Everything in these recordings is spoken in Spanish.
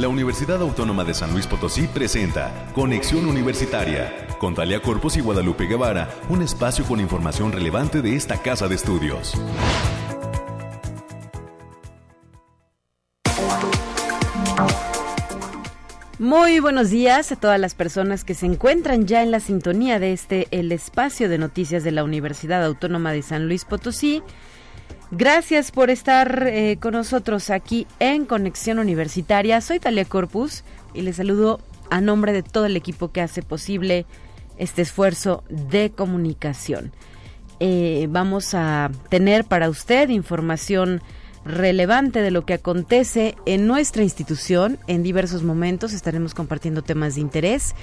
la Universidad Autónoma de San Luis Potosí presenta Conexión Universitaria con Talia Corpus y Guadalupe Guevara, un espacio con información relevante de esta casa de estudios. Muy buenos días a todas las personas que se encuentran ya en la sintonía de este el espacio de noticias de la Universidad Autónoma de San Luis Potosí. Gracias por estar eh, con nosotros aquí en Conexión Universitaria. Soy Talia Corpus y les saludo a nombre de todo el equipo que hace posible este esfuerzo de comunicación. Eh, vamos a tener para usted información relevante de lo que acontece en nuestra institución. En diversos momentos estaremos compartiendo temas de interés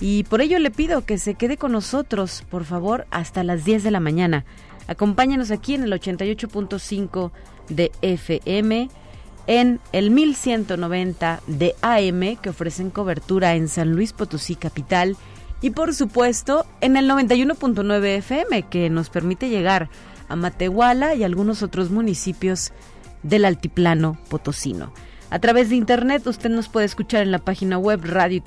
y por ello le pido que se quede con nosotros, por favor, hasta las 10 de la mañana. Acompáñanos aquí en el 88.5 de FM, en el 1190 de AM que ofrecen cobertura en San Luis Potosí Capital y por supuesto en el 91.9 FM que nos permite llegar a Matehuala y algunos otros municipios del altiplano potosino. A través de internet usted nos puede escuchar en la página web radio y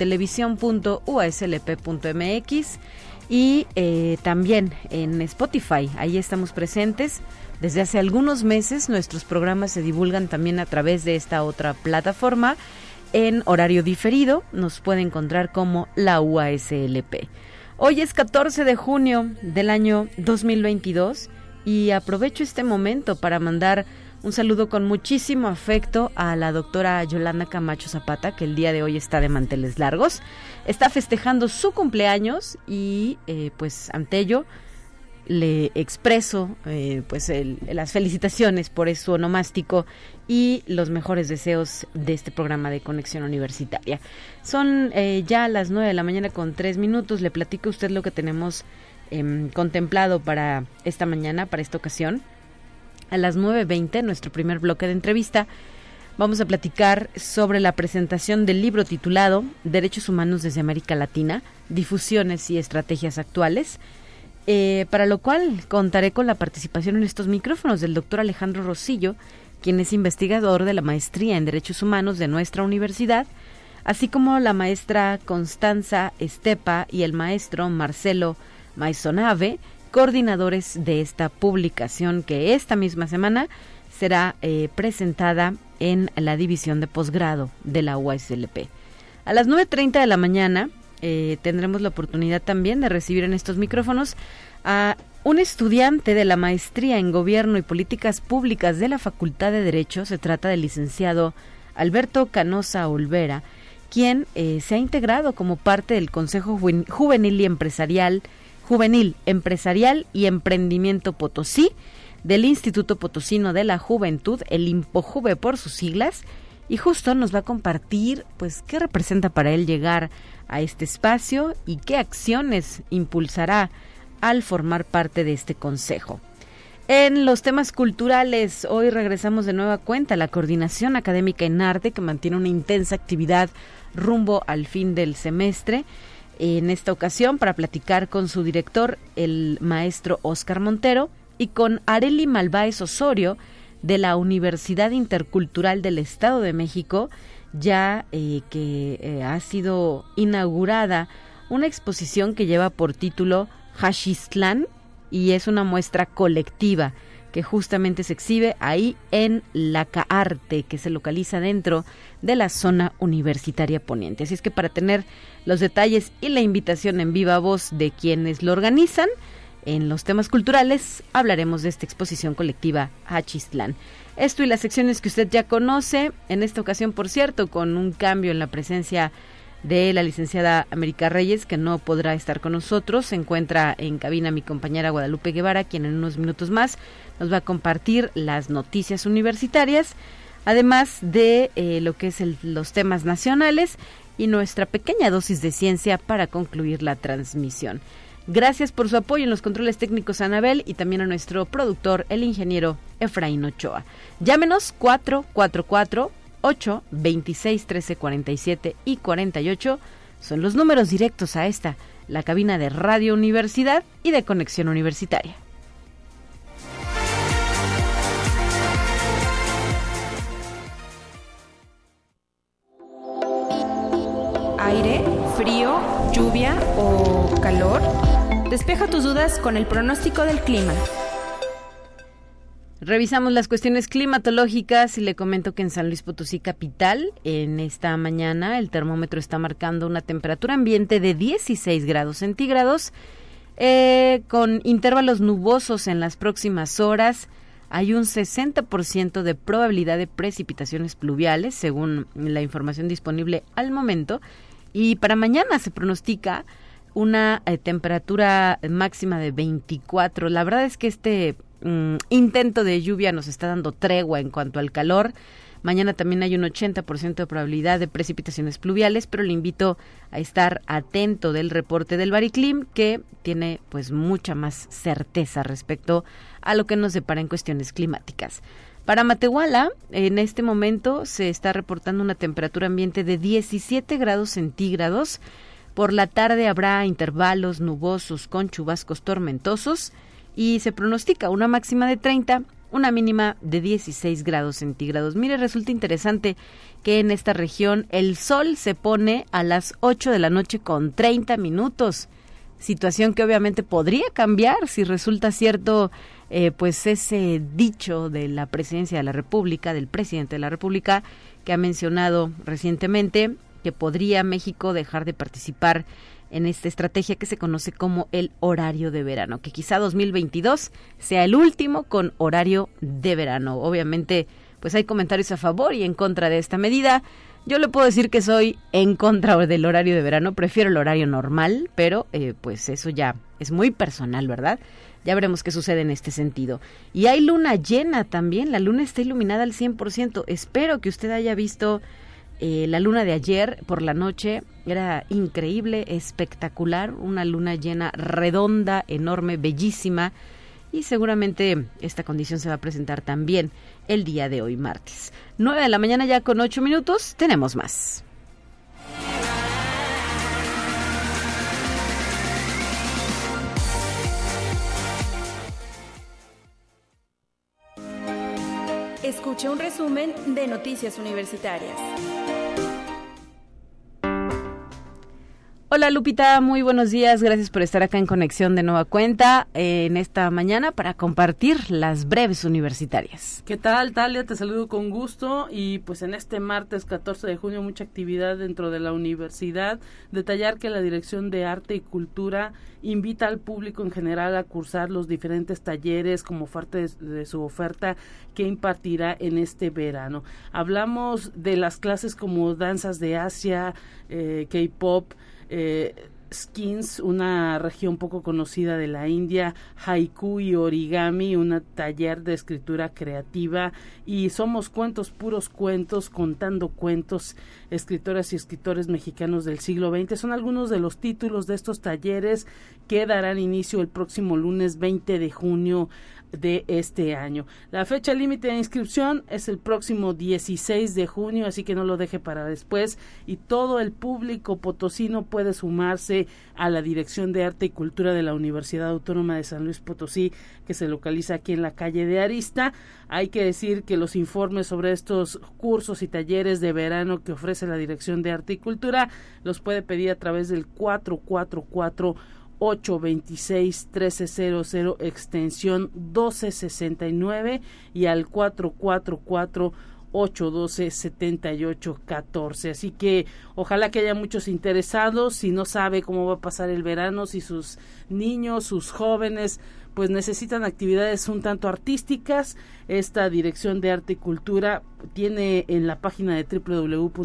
y eh, también en Spotify. Ahí estamos presentes. Desde hace algunos meses nuestros programas se divulgan también a través de esta otra plataforma en horario diferido. Nos puede encontrar como la UASLP. Hoy es 14 de junio del año 2022 y aprovecho este momento para mandar un saludo con muchísimo afecto a la doctora Yolanda Camacho Zapata, que el día de hoy está de manteles largos. Está festejando su cumpleaños y eh, pues ante ello le expreso eh, pues las felicitaciones por su onomástico y los mejores deseos de este programa de conexión universitaria. Son eh, ya las nueve de la mañana con tres minutos. Le platico a usted lo que tenemos em, contemplado para esta mañana, para esta ocasión. A las 9.20, nuestro primer bloque de entrevista, vamos a platicar sobre la presentación del libro titulado Derechos Humanos desde América Latina, Difusiones y Estrategias Actuales, eh, para lo cual contaré con la participación en estos micrófonos del doctor Alejandro Rosillo, quien es investigador de la maestría en Derechos Humanos de nuestra universidad, así como la maestra Constanza Estepa y el maestro Marcelo Maisonave, coordinadores de esta publicación que esta misma semana será eh, presentada en la división de posgrado de la UASLP. A las 9.30 de la mañana eh, tendremos la oportunidad también de recibir en estos micrófonos a un estudiante de la maestría en Gobierno y Políticas Públicas de la Facultad de Derecho. Se trata del licenciado Alberto Canosa Olvera, quien eh, se ha integrado como parte del Consejo Juvenil y Empresarial Juvenil, Empresarial y Emprendimiento Potosí del Instituto Potosino de la Juventud, el IMPOJUVE por sus siglas, y justo nos va a compartir pues qué representa para él llegar a este espacio y qué acciones impulsará al formar parte de este consejo. En los temas culturales, hoy regresamos de nueva cuenta a la Coordinación Académica en Arte, que mantiene una intensa actividad rumbo al fin del semestre en esta ocasión para platicar con su director, el maestro Oscar Montero, y con Areli Malváez Osorio de la Universidad Intercultural del Estado de México, ya eh, que eh, ha sido inaugurada una exposición que lleva por título Hashistlán y es una muestra colectiva que justamente se exhibe ahí en la Caarte, que se localiza dentro de la zona universitaria poniente. Así es que para tener los detalles y la invitación en viva voz de quienes lo organizan, en los temas culturales hablaremos de esta exposición colectiva Hachistlán. Esto y las secciones que usted ya conoce, en esta ocasión, por cierto, con un cambio en la presencia de la licenciada América Reyes, que no podrá estar con nosotros. Se encuentra en cabina mi compañera Guadalupe Guevara, quien en unos minutos más nos va a compartir las noticias universitarias, además de eh, lo que es los temas nacionales y nuestra pequeña dosis de ciencia para concluir la transmisión. Gracias por su apoyo en los controles técnicos Anabel y también a nuestro productor, el ingeniero Efraín Ochoa. Llámenos 444 8 26 13 47 y 48 son los números directos a esta, la cabina de Radio Universidad y de Conexión Universitaria. aire, frío, lluvia o calor? Despeja tus dudas con el pronóstico del clima. Revisamos las cuestiones climatológicas y le comento que en San Luis Potosí capital, en esta mañana, el termómetro está marcando una temperatura ambiente de 16 grados centígrados, eh, con intervalos nubosos en las próximas horas. Hay un 60% de probabilidad de precipitaciones pluviales, según la información disponible al momento. Y para mañana se pronostica una eh, temperatura máxima de 24. La verdad es que este mm, intento de lluvia nos está dando tregua en cuanto al calor. Mañana también hay un 80% de probabilidad de precipitaciones pluviales, pero le invito a estar atento del reporte del Bariclim que tiene pues mucha más certeza respecto a lo que nos depara en cuestiones climáticas. Para Matehuala, en este momento se está reportando una temperatura ambiente de 17 grados centígrados. Por la tarde habrá intervalos nubosos con chubascos tormentosos y se pronostica una máxima de 30, una mínima de 16 grados centígrados. Mire, resulta interesante que en esta región el sol se pone a las 8 de la noche con 30 minutos, situación que obviamente podría cambiar si resulta cierto eh, pues ese dicho de la presidencia de la República, del presidente de la República, que ha mencionado recientemente que podría México dejar de participar en esta estrategia que se conoce como el horario de verano, que quizá 2022 sea el último con horario de verano. Obviamente, pues hay comentarios a favor y en contra de esta medida. Yo le puedo decir que soy en contra del horario de verano, prefiero el horario normal, pero eh, pues eso ya es muy personal, ¿verdad? Ya veremos qué sucede en este sentido. Y hay luna llena también, la luna está iluminada al 100%. Espero que usted haya visto eh, la luna de ayer por la noche era increíble, espectacular, una luna llena redonda, enorme, bellísima y seguramente esta condición se va a presentar también el día de hoy, martes. 9 de la mañana ya con 8 minutos, tenemos más. Escuche un resumen de Noticias Universitarias. Hola Lupita, muy buenos días. Gracias por estar acá en Conexión de Nueva Cuenta eh, en esta mañana para compartir las breves universitarias. ¿Qué tal, Talia? Te saludo con gusto y pues en este martes 14 de junio mucha actividad dentro de la universidad. Detallar que la Dirección de Arte y Cultura invita al público en general a cursar los diferentes talleres como parte de, su oferta que impartirá en este verano. Hablamos de las clases como danzas de Asia, eh, K-pop, eh, Skins, una región poco conocida de la India, Haiku y Origami, un taller de escritura creativa y Somos Cuentos, puros cuentos, contando cuentos, escritoras y escritores mexicanos del siglo XX. Son algunos de los títulos de estos talleres que darán inicio el próximo lunes 20 de junio de este año. La fecha límite de inscripción es el próximo 16 de junio, así que no lo deje para después y todo el público potosino puede sumarse a la Dirección de Arte y Cultura de la Universidad Autónoma de San Luis Potosí, que se localiza aquí en la calle de Arista. Hay que decir que los informes sobre estos cursos y talleres de verano que ofrece la Dirección de Arte y Cultura los puede pedir a través del 444 826 1300 extensión 1269 y al 444 812 7814. Así que ojalá que haya muchos interesados. Si no sabe cómo va a pasar el verano, si sus niños, sus jóvenes, pues necesitan actividades un tanto artísticas, esta Dirección de Arte y Cultura tiene en la página de www.uslp.mx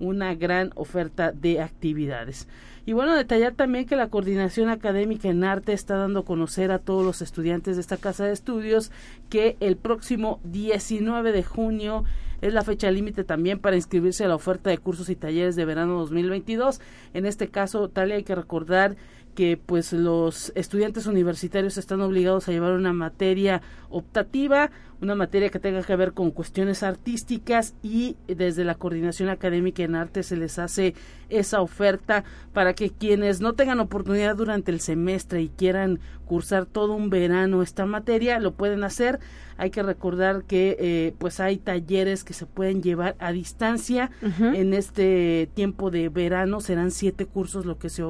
una gran oferta de actividades. Y bueno, detallar también que la coordinación académica en arte está dando a conocer a todos los estudiantes de esta casa de estudios que el próximo 19 de junio es la fecha límite también para inscribirse a la oferta de cursos y talleres de verano 2022. En este caso, tal hay que recordar que pues los estudiantes universitarios están obligados a llevar una materia optativa, una materia que tenga que ver con cuestiones artísticas y desde la coordinación académica en arte se les hace esa oferta para que quienes no tengan oportunidad durante el semestre y quieran cursar todo un verano esta materia lo pueden hacer. Hay que recordar que eh, pues hay talleres que se pueden llevar a distancia. En este tiempo de verano serán siete cursos lo que se,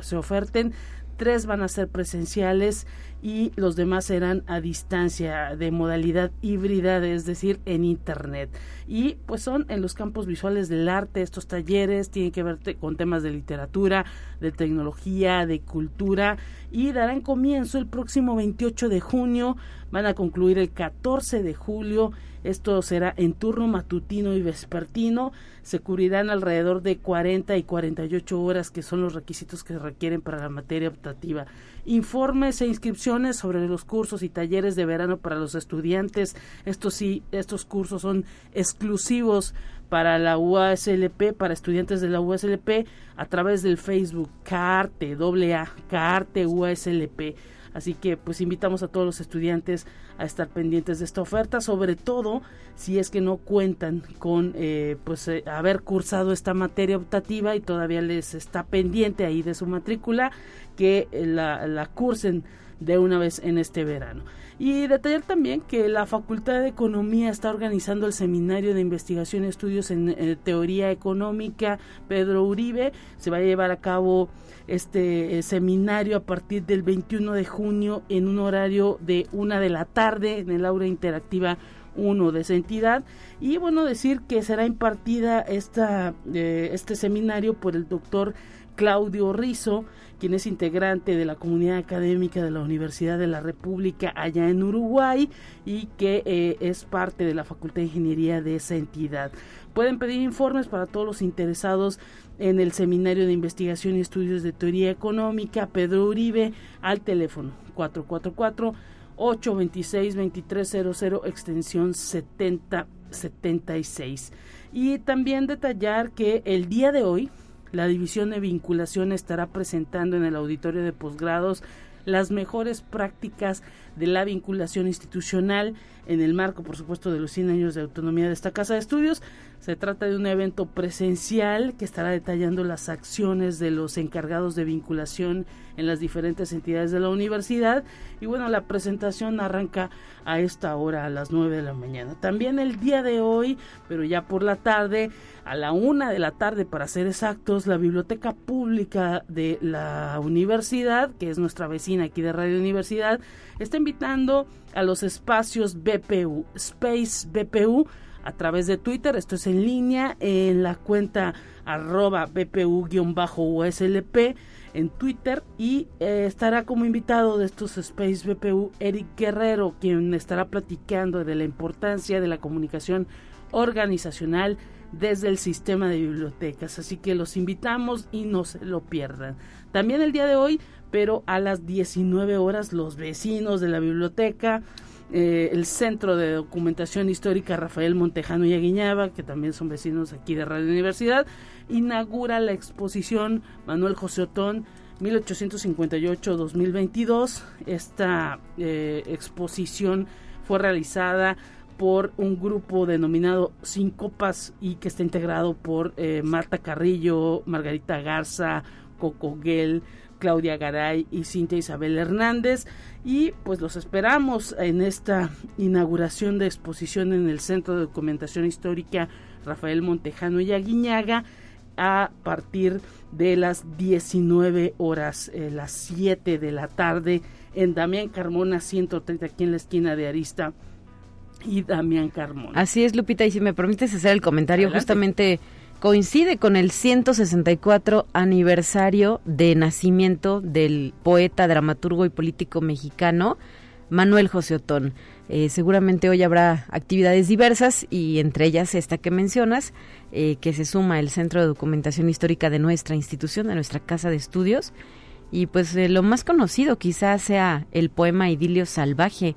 se oferten. Tres van a ser presenciales y los demás serán a distancia de modalidad híbrida, es decir, en Internet. Y pues son en los campos visuales del arte, estos talleres tienen que ver con temas de literatura, de tecnología, de cultura y darán comienzo el próximo 28 de junio, van a concluir el 14 de julio esto será en turno matutino y vespertino. Se cubrirán alrededor de 40 y 48 horas, que son los requisitos que se requieren para la materia optativa. Informes e inscripciones sobre los cursos y talleres de verano para los estudiantes. Estos sí, estos cursos son exclusivos para la UASLP, para estudiantes de la UASLP, a través del Facebook CARTE, AA, CARTE UASLP. Así que pues invitamos a todos los estudiantes a estar pendientes de esta oferta, sobre todo si es que no cuentan con eh, pues eh, haber cursado esta materia optativa y todavía les está pendiente ahí de su matrícula que la, la cursen de una vez en este verano. Y detallar también que la Facultad de Economía está organizando el Seminario de Investigación y Estudios en eh, Teoría Económica Pedro Uribe. Se va a llevar a cabo este eh, seminario a partir del 21 de junio en un horario de una de la tarde en el aula interactiva 1 de esa entidad. Y bueno decir que será impartida esta eh, este seminario por el doctor Claudio Rizo quien es integrante de la comunidad académica de la Universidad de la República allá en Uruguay y que eh, es parte de la Facultad de Ingeniería de esa entidad. Pueden pedir informes para todos los interesados en el Seminario de Investigación y Estudios de Teoría Económica Pedro Uribe al teléfono 444 826 2300 extensión 7076. Y también detallar que el día de hoy la División de Vinculación estará presentando en el auditorio de posgrados las mejores prácticas de la vinculación institucional en el marco, por supuesto, de los 100 años de autonomía de esta Casa de Estudios. Se trata de un evento presencial que estará detallando las acciones de los encargados de vinculación en las diferentes entidades de la universidad. Y bueno, la presentación arranca a esta hora, a las 9 de la mañana. También el día de hoy, pero ya por la tarde, a la una de la tarde para ser exactos, la Biblioteca Pública de la Universidad, que es nuestra vecina aquí de Radio Universidad, está invitando a los espacios BPU, Space BPU, a través de Twitter, esto es en línea, en la cuenta arroba BPU-USLP en Twitter y eh, estará como invitado de estos Space BPU Eric Guerrero, quien estará platicando de la importancia de la comunicación organizacional desde el sistema de bibliotecas. Así que los invitamos y no se lo pierdan. También el día de hoy, pero a las 19 horas, los vecinos de la biblioteca, eh, el Centro de Documentación Histórica Rafael Montejano y Aguiñaba, que también son vecinos aquí de Radio Universidad, inaugura la exposición Manuel José Otón 1858-2022. Esta eh, exposición fue realizada por un grupo denominado Sin Copas y que está integrado por eh, Marta Carrillo, Margarita Garza, Coco Guel, Claudia Garay y Cintia Isabel Hernández. Y pues los esperamos en esta inauguración de exposición en el Centro de Documentación Histórica Rafael Montejano y Aguiñaga a partir de las 19 horas, eh, las 7 de la tarde en Damián Carmona 130 aquí en la esquina de Arista y Damián Carmona. Así es, Lupita, y si me permites hacer el comentario, justamente coincide con el 164 aniversario de nacimiento del poeta, dramaturgo y político mexicano Manuel José Otón. Eh, seguramente hoy habrá actividades diversas y entre ellas esta que mencionas, eh, que se suma el Centro de Documentación Histórica de nuestra institución, de nuestra casa de estudios. Y pues eh, lo más conocido quizás sea el poema Idilio Salvaje,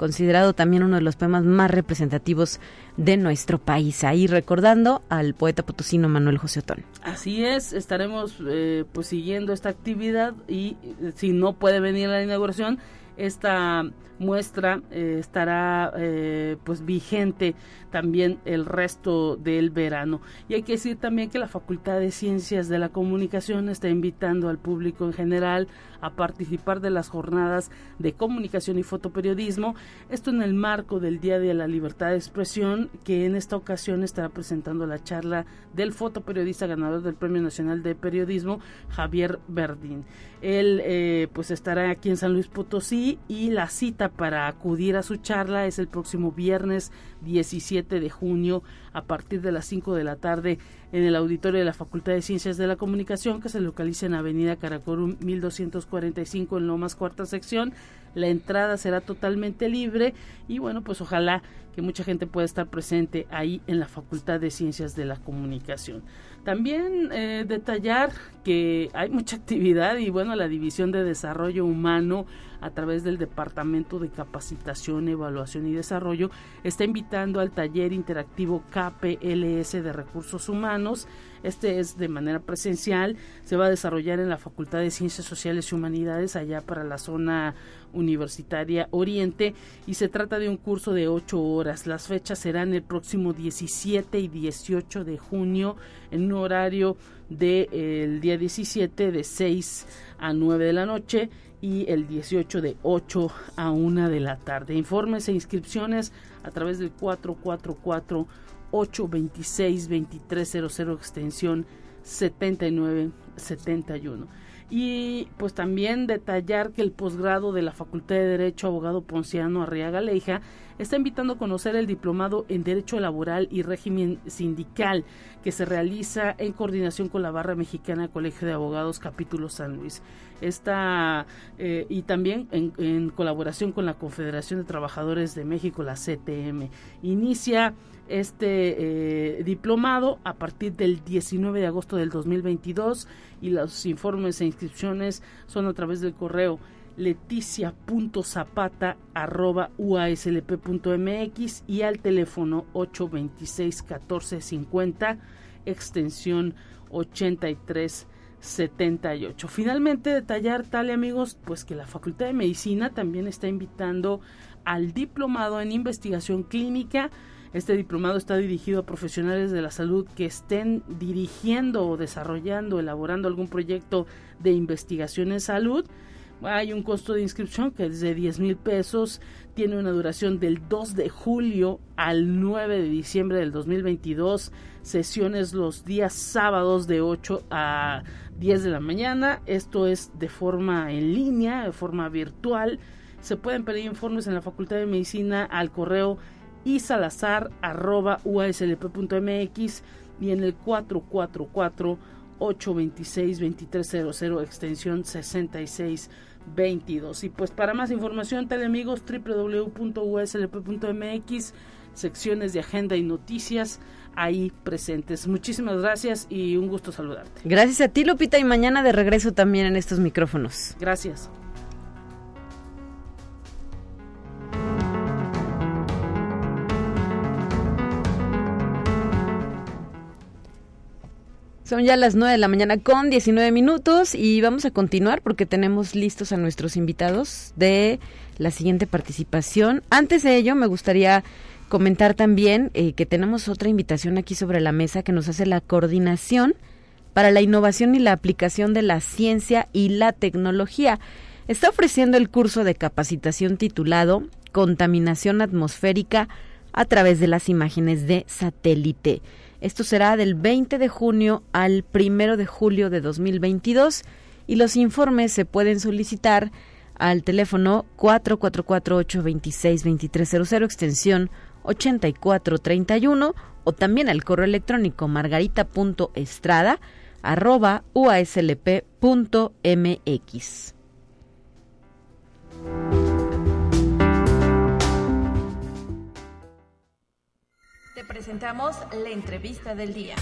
considerado también uno de los poemas más representativos de nuestro país. Ahí recordando al poeta potosino Manuel José Otón. Así es, estaremos eh, pues siguiendo esta actividad y eh, si no puede venir la inauguración, esta muestra eh, estará eh, pues vigente también el resto del verano. Y hay que decir también que la Facultad de Ciencias de la Comunicación está invitando al público en general a participar de las jornadas de comunicación y fotoperiodismo. Esto en el marco del Día de la Libertad de Expresión, que en esta ocasión estará presentando la charla del fotoperiodista ganador del Premio Nacional de Periodismo, Javier Verdín. Él eh, pues estará aquí en San Luis Potosí y la cita para acudir a su charla es el próximo viernes 17 de junio a partir de las 5 de la tarde en el auditorio de la Facultad de Ciencias de la Comunicación que se localiza en Avenida Caracorum 1245 en Lomas cuarta sección. La entrada será totalmente libre y bueno, pues ojalá que mucha gente pueda estar presente ahí en la Facultad de Ciencias de la Comunicación. También eh, detallar que hay mucha actividad y bueno, la División de Desarrollo Humano a través del Departamento de Capacitación, Evaluación y Desarrollo está invitando al taller interactivo KPLS de Recursos Humanos. Este es de manera presencial, se va a desarrollar en la Facultad de Ciencias Sociales y Humanidades allá para la zona Universitaria Oriente y se trata de un curso de ocho horas. Las fechas serán el próximo 17 y 18 de junio en un horario del de, día 17 de 6 a 9 de la noche y el 18 de 8 a 1 de la tarde. Informes e inscripciones a través del 444 826 2300 extensión 7971 y pues también detallar que el posgrado de la Facultad de Derecho Abogado Ponciano Arriaga Leija está invitando a conocer el diplomado en Derecho Laboral y Régimen Sindical que se realiza en coordinación con la Barra Mexicana Colegio de Abogados Capítulo San Luis. Eh, y también en, en colaboración con la Confederación de Trabajadores de México, la CTM. Inicia este eh, diplomado a partir del 19 de agosto del 2022 y los informes e inscripciones son a través del correo leticia.zapata.uaslp.mx y al teléfono 826 1450 extensión 8378. Finalmente detallar tal amigos pues que la Facultad de Medicina también está invitando al diplomado en investigación clínica este diplomado está dirigido a profesionales de la salud que estén dirigiendo o desarrollando, elaborando algún proyecto de investigación en salud. Hay un costo de inscripción que es de 10 mil pesos, tiene una duración del 2 de julio al 9 de diciembre del 2022, sesiones los días sábados de 8 a 10 de la mañana, esto es de forma en línea, de forma virtual. Se pueden pedir informes en la Facultad de Medicina al correo y salazar.uaslp.mx y en el 444 826 2300 extensión 6622. Y pues para más información, teleamigos www.uslp.mx, secciones de agenda y noticias ahí presentes. Muchísimas gracias y un gusto saludarte. Gracias a ti, Lupita, y mañana de regreso también en estos micrófonos. Gracias. Son ya las 9 de la mañana con 19 minutos y vamos a continuar porque tenemos listos a nuestros invitados de la siguiente participación. Antes de ello, me gustaría comentar también eh, que tenemos otra invitación aquí sobre la mesa que nos hace la coordinación para la innovación y la aplicación de la ciencia y la tecnología. Está ofreciendo el curso de capacitación titulado Contaminación atmosférica a través de las imágenes de satélite. Esto será del 20 de junio al 1 de julio de 2022 y los informes se pueden solicitar al teléfono 444-826-2300 extensión 8431 o también al correo electrónico margarita.estrada arroba uaslp.mx. presentamos la entrevista del día.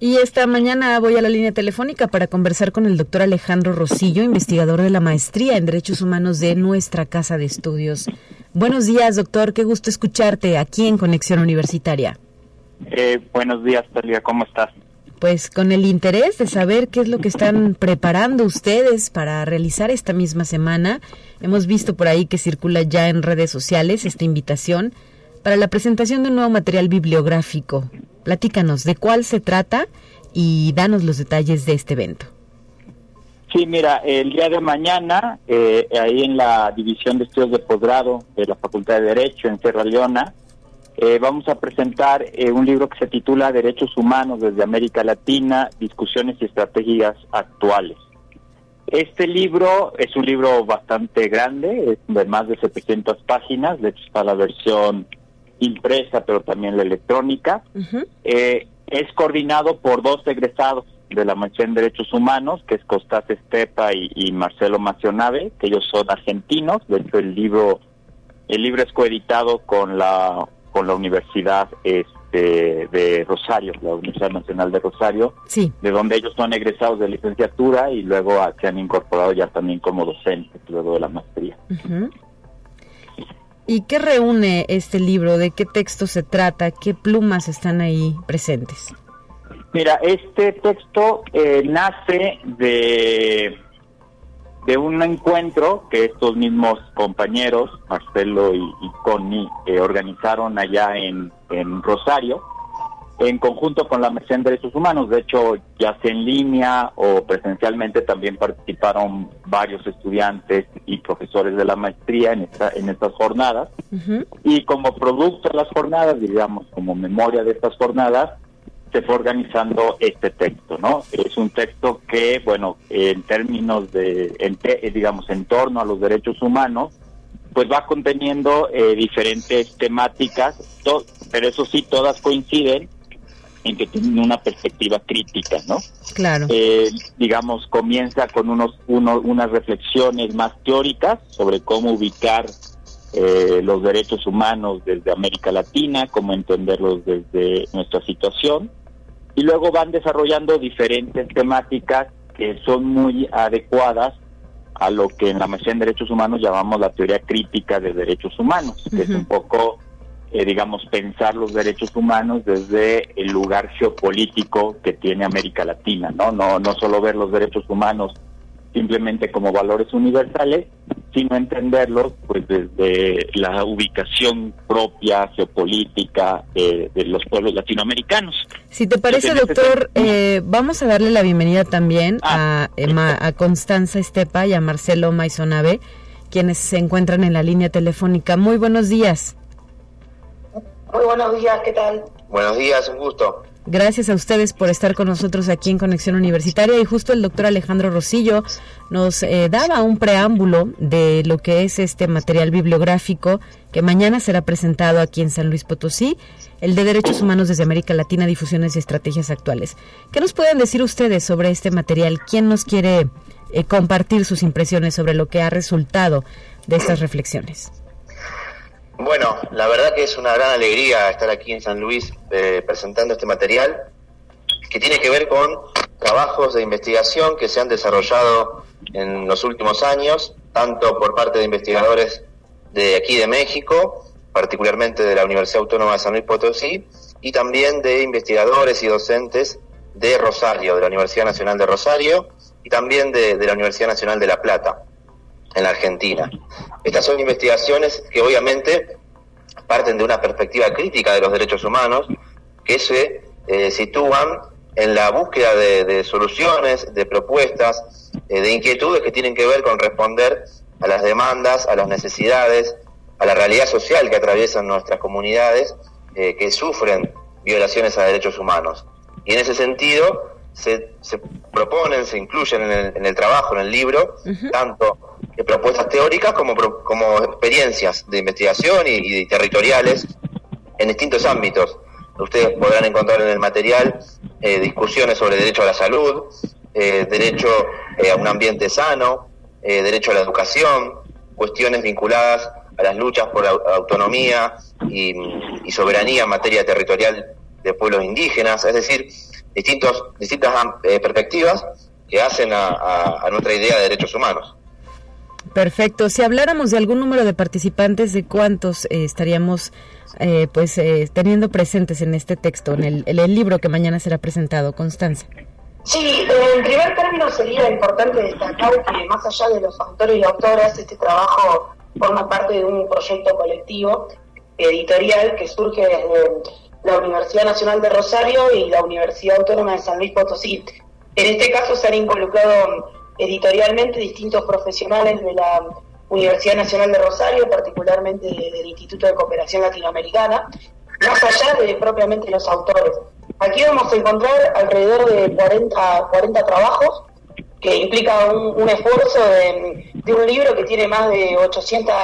Y esta mañana voy a la línea telefónica para conversar con el doctor Alejandro Rosillo, investigador de la maestría en Derechos Humanos de nuestra Casa de Estudios. Buenos días, doctor. Qué gusto escucharte aquí en Conexión Universitaria. Eh, buenos días, Talia. ¿Cómo estás? pues con el interés de saber qué es lo que están preparando ustedes para realizar esta misma semana. Hemos visto por ahí que circula ya en redes sociales esta invitación para la presentación de un nuevo material bibliográfico. Platícanos de cuál se trata y danos los detalles de este evento. Sí, mira, el día de mañana, eh, ahí en la División de Estudios de Posgrado de la Facultad de Derecho en Sierra Leona, eh, vamos a presentar eh, un libro que se titula Derechos Humanos desde América Latina, Discusiones y Estrategias Actuales. Este libro es un libro bastante grande, es de más de 700 páginas, de hecho está la versión impresa, pero también la electrónica. es coordinado por dos egresados de la Maestría en Derechos Humanos, que es Costas Estepa y, Marcelo Macionave, que ellos son argentinos. De hecho, el libro, el libro es coeditado con la, con la Universidad este, de Rosario, la Universidad Nacional de Rosario, sí. de donde ellos son egresados de licenciatura y luego se han incorporado ya también como docentes luego de la maestría. ¿Y qué reúne este libro? ¿De qué texto se trata? ¿Qué plumas están ahí presentes? Mira, este texto eh, nace de, de un encuentro que estos mismos compañeros, Marcelo y, Connie, eh, organizaron allá en Rosario, en conjunto con la Mesa en Derechos Humanos. De hecho, ya sea en línea o presencialmente también participaron varios estudiantes y profesores de la maestría en, esta, en estas jornadas. Y como producto de las jornadas, digamos, como memoria de estas jornadas, se fue organizando este texto, ¿no? Es un texto que, bueno, en términos de, eh, digamos, en torno a los derechos humanos, pues va conteniendo eh, diferentes temáticas, pero eso sí, todas coinciden en que tienen una perspectiva crítica, ¿no? Claro. Eh, digamos, comienza con unos, uno, unas reflexiones más teóricas sobre cómo ubicar los derechos humanos desde América Latina, cómo entenderlos desde nuestra situación y luego van desarrollando diferentes temáticas que son muy adecuadas a lo que en la maestría en derechos humanos llamamos la teoría crítica de derechos humanos, que es un poco, eh, digamos, pensar los derechos humanos desde el lugar geopolítico que tiene América Latina, ¿no? No, no solo ver los derechos humanos simplemente como valores universales, sino entenderlos pues desde la ubicación propia geopolítica de, los pueblos latinoamericanos. Si te parece, doctor, eh, vamos a darle la bienvenida también ah, a, a Constanza Estepa y a Marcelo Maisonave, quienes se encuentran en la línea telefónica. Muy buenos días. Muy buenos días, ¿qué tal? Buenos días, un gusto. Gracias a ustedes por estar con nosotros aquí en Conexión Universitaria y justo el doctor Alejandro Rosillo nos eh, daba un preámbulo de lo que es este material bibliográfico que mañana será presentado aquí en San Luis Potosí, el de Derechos Humanos desde América Latina, Difusiones y Estrategias Actuales. ¿Qué nos pueden decir ustedes sobre este material? ¿Quién nos quiere eh, compartir sus impresiones sobre lo que ha resultado de estas reflexiones? Bueno, la verdad que es una gran alegría estar aquí en San Luis eh, presentando este material que tiene que ver con trabajos de investigación que se han desarrollado en los últimos años, tanto por parte de investigadores de aquí de México, particularmente de la Universidad Autónoma de San Luis Potosí, y también de investigadores y docentes de Rosario, de la Universidad Nacional de Rosario, y también de la Universidad Nacional de La Plata en la Argentina. Estas son investigaciones que obviamente parten de una perspectiva crítica de los derechos humanos, que se eh, sitúan en la búsqueda de, soluciones, de propuestas, eh, de inquietudes que tienen que ver con responder a las demandas, a las necesidades, a la realidad social que atraviesan nuestras comunidades eh, que sufren violaciones a derechos humanos. Y en ese sentido se, proponen, se incluyen en el, trabajo, en el libro, tanto propuestas teóricas como, como experiencias de investigación y, territoriales en distintos ámbitos. Ustedes podrán encontrar en el material eh, discusiones sobre derecho a la salud, eh, derecho eh, a un ambiente sano, derecho a la educación, cuestiones vinculadas a las luchas por la autonomía y, soberanía en materia territorial de pueblos indígenas, es decir, distintos, distintas perspectivas que hacen a nuestra idea de derechos humanos. Perfecto. Si habláramos de algún número de participantes, ¿de cuántos eh, estaríamos eh, pues eh, teniendo presentes en este texto, en el, el libro que mañana será presentado, Constanza? Sí, en primer término sería importante destacar que más allá de los autores y autoras, este trabajo forma parte de un proyecto colectivo editorial que surge desde la Universidad Nacional de Rosario y la Universidad Autónoma de San Luis Potosí. En este caso se han involucrado editorialmente distintos profesionales de la Universidad Nacional de Rosario, particularmente del Instituto de Cooperación Latinoamericana, más allá de propiamente los autores. Aquí vamos a encontrar alrededor de 40, 40 trabajos que implica un, esfuerzo de, un libro que tiene más de 800,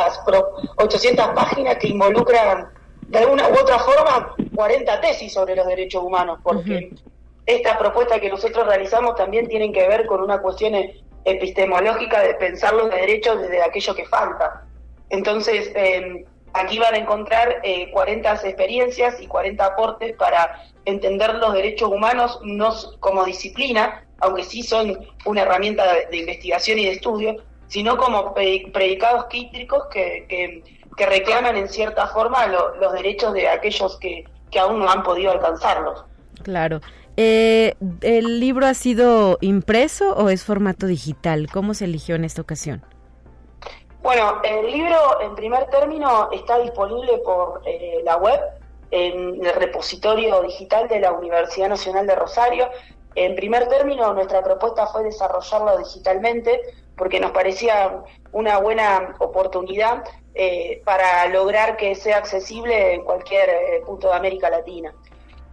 800 páginas que involucran de alguna u otra forma 40 tesis sobre los derechos humanos, porque esta propuesta que nosotros realizamos también tienen que ver con una cuestión epistemológica de pensar los derechos desde aquello que falta. Entonces, eh, aquí van a encontrar eh, 40 experiencias y 40 aportes para entender los derechos humanos no como disciplina, aunque sí son una herramienta de, investigación y de estudio, sino como predicados críticos que, que, reclaman en cierta forma los derechos de aquellos que, que aún no han podido alcanzarlos. Claro. Eh, ¿El libro ha sido impreso o es formato digital? ¿Cómo se eligió en esta ocasión? Bueno, el libro en primer término está disponible por eh, la web, en el repositorio digital de la Universidad Nacional de Rosario. En primer término, nuestra propuesta fue desarrollarlo digitalmente porque nos parecía una buena oportunidad eh, para lograr que sea accesible en cualquier eh, punto de América Latina.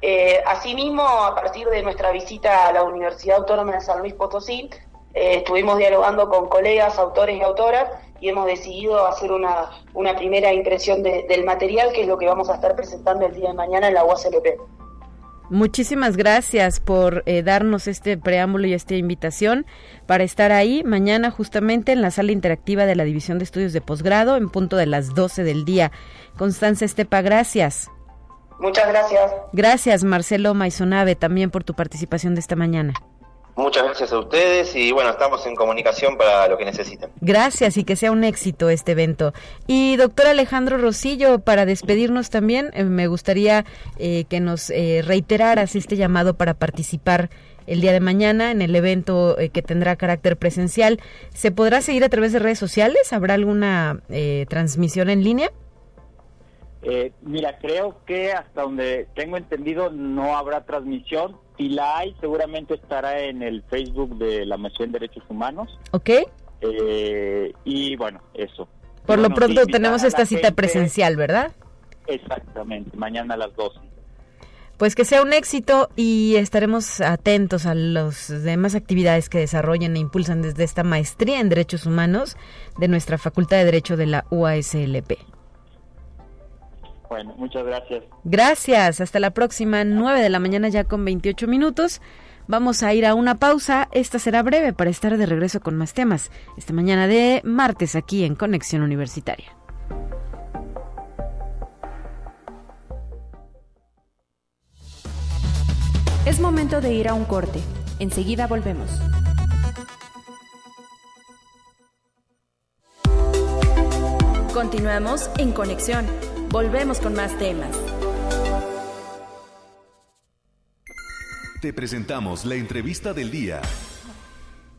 Eh, asimismo, a partir de nuestra visita a la Universidad Autónoma de San Luis Potosí, eh, estuvimos dialogando con colegas, autores y autoras y hemos decidido hacer una, una primera impresión del material, que es lo que vamos a estar presentando el día de mañana en la UASLP. Muchísimas gracias por eh, darnos este preámbulo y esta invitación para estar ahí mañana justamente en la sala interactiva de la División de Estudios de Posgrado en punto de las 12 del día. Constanza Estepa, gracias. Muchas gracias. Gracias, Marcelo Maisonave, también por tu participación de esta mañana. Muchas gracias a ustedes y bueno, estamos en comunicación para lo que necesiten. Gracias y que sea un éxito este evento. Y doctor Alejandro Rosillo, para despedirnos también, eh, me gustaría eh, que nos eh, reiteraras este llamado para participar el día de mañana en el evento que tendrá carácter presencial. ¿Se podrá seguir a través de redes sociales? ¿Habrá alguna transmisión en línea? Eh, mira, creo que hasta donde tengo entendido no habrá transmisión. Si la hay, seguramente estará en el Facebook de la Misión en Derechos Humanos. Ok. Eh, y bueno, eso. Por lo pronto tenemos esta cita presencial, ¿verdad? Exactamente, mañana a las 12. Pues que sea un éxito y estaremos atentos a las demás actividades que desarrollan e impulsan desde esta maestría en Derechos Humanos de nuestra Facultad de Derecho de la UASLP. Bueno, muchas gracias. Gracias, hasta la próxima, 9 de la mañana ya con 28 minutos. Vamos a ir a una pausa, esta será breve para estar de regreso con más temas, esta mañana de martes aquí en Conexión Universitaria. Es momento de ir a un corte, enseguida volvemos. Continuamos en Conexión Volvemos con más temas. Te presentamos la entrevista del día.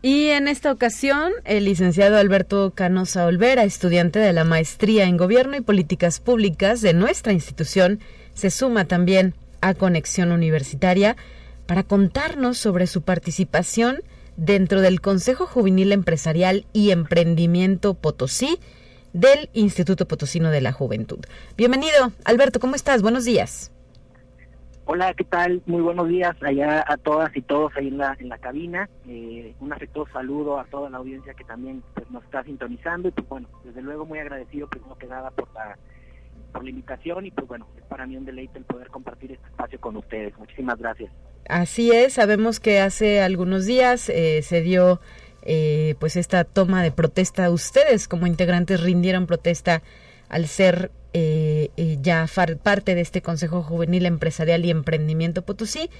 Y en esta ocasión, el licenciado Alberto Canosa Olvera, estudiante de la Maestría en Gobierno y Políticas Públicas de nuestra institución, se suma también a Conexión Universitaria para contarnos sobre su participación dentro del Consejo Juvenil Empresarial y Emprendimiento Potosí, del Instituto Potosino de la Juventud. Bienvenido, Alberto, ¿cómo estás? Buenos días. Hola, ¿qué tal? Muy buenos días allá a todas y todos ahí en la, en la cabina. Eh, un afectuoso saludo a toda la audiencia que también pues, nos está sintonizando y pues bueno, desde luego muy agradecido primero que nada por la, por la invitación y pues bueno, es para mí un deleite el poder compartir este espacio con ustedes. Muchísimas gracias. Así es, sabemos que hace algunos días eh, se dio eh, pues esta toma de protesta. Ustedes como integrantes rindieron protesta al ser eh, eh, ya parte de este Consejo Juvenil Empresarial y Emprendimiento Potosí.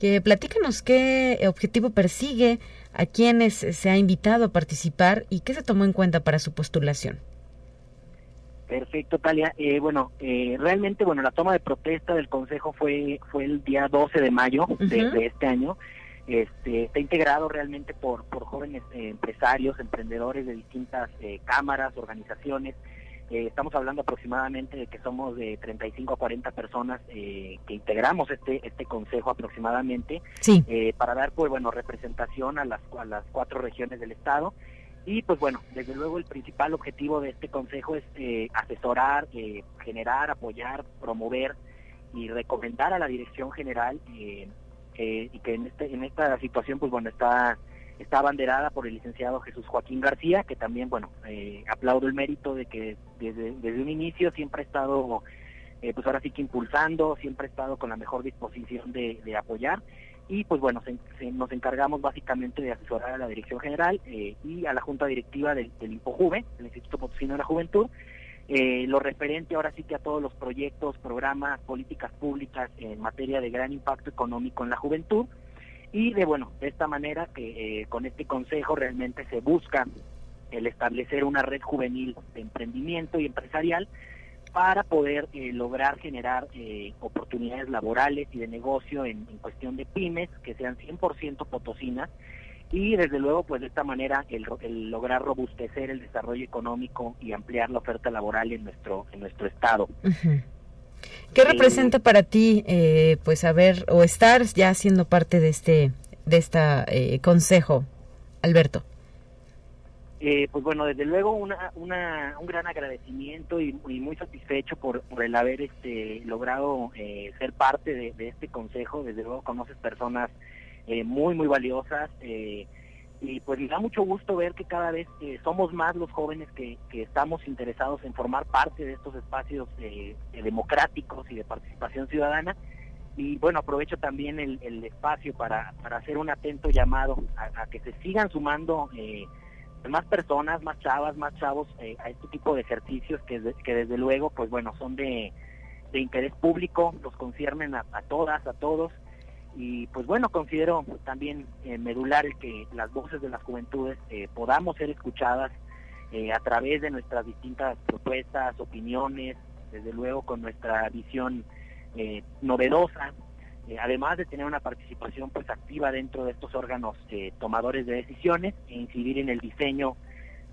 Que platícanos qué objetivo persigue, a quienes se ha invitado a participar y qué se tomó en cuenta para su postulación. Perfecto, Talia. Eh, bueno, eh, realmente, bueno, la toma de protesta del Consejo fue fue el día 12 de mayo de, este año. Este, está integrado realmente por, por jóvenes eh, empresarios, emprendedores de distintas cámaras, organizaciones. estamos hablando aproximadamente de que somos de 35 a 40 personas que integramos este este consejo aproximadamente sí. para dar, pues, bueno, representación a las, a las cuatro regiones del estado. Y pues bueno, desde luego el principal objetivo de este consejo es eh, asesorar, eh, generar, apoyar, promover y recomendar a la dirección general eh, y que en, este, en esta situación pues bueno está está abanderada por el licenciado Jesús Joaquín García, que también, bueno, aplaudo el mérito de que desde, desde un inicio siempre ha estado, pues ahora sí que impulsando, siempre ha estado con la mejor disposición de, apoyar. Y pues bueno, nos encargamos básicamente de asesorar a la Dirección General eh, y a la Junta Directiva del, del INPOJUVE, el Instituto Potosino de la Juventud, eh, lo referente ahora sí que a todos los proyectos, programas, políticas públicas en materia de gran impacto económico en la juventud. Y de bueno, de esta manera que eh, con este consejo realmente se busca el establecer una red juvenil de emprendimiento y empresarial para poder eh, lograr generar oportunidades laborales y de negocio en, cuestión de pymes que sean 100% potosinas y desde luego pues de esta manera el, lograr robustecer el desarrollo económico y ampliar la oferta laboral en nuestro en nuestro estado. ¿Qué representa para ti pues haber o estar ya siendo parte de este de esta consejo, Alberto? Eh, pues bueno, desde luego una, una, un gran agradecimiento y, muy satisfecho por, por, el haber este, logrado eh, ser parte de, este consejo. Desde luego conoces personas eh, muy, muy valiosas y pues me da mucho gusto ver que cada vez somos más los jóvenes que, que, estamos interesados en formar parte de estos espacios democráticos y de participación ciudadana. Y bueno, aprovecho también el, el espacio para, para hacer un atento llamado a, que se sigan sumando más personas, más chavas, más chavos eh, a este tipo de ejercicios que, que desde luego, pues bueno, son de, interés público, los conciernen a, todas, a todos. Y pues bueno, considero también eh, medular que las voces de las juventudes eh, podamos ser escuchadas a través de nuestras distintas propuestas, opiniones, desde luego con nuestra visión novedosa eh, además de tener una participación pues activa dentro de estos órganos eh, tomadores de decisiones e incidir en el diseño,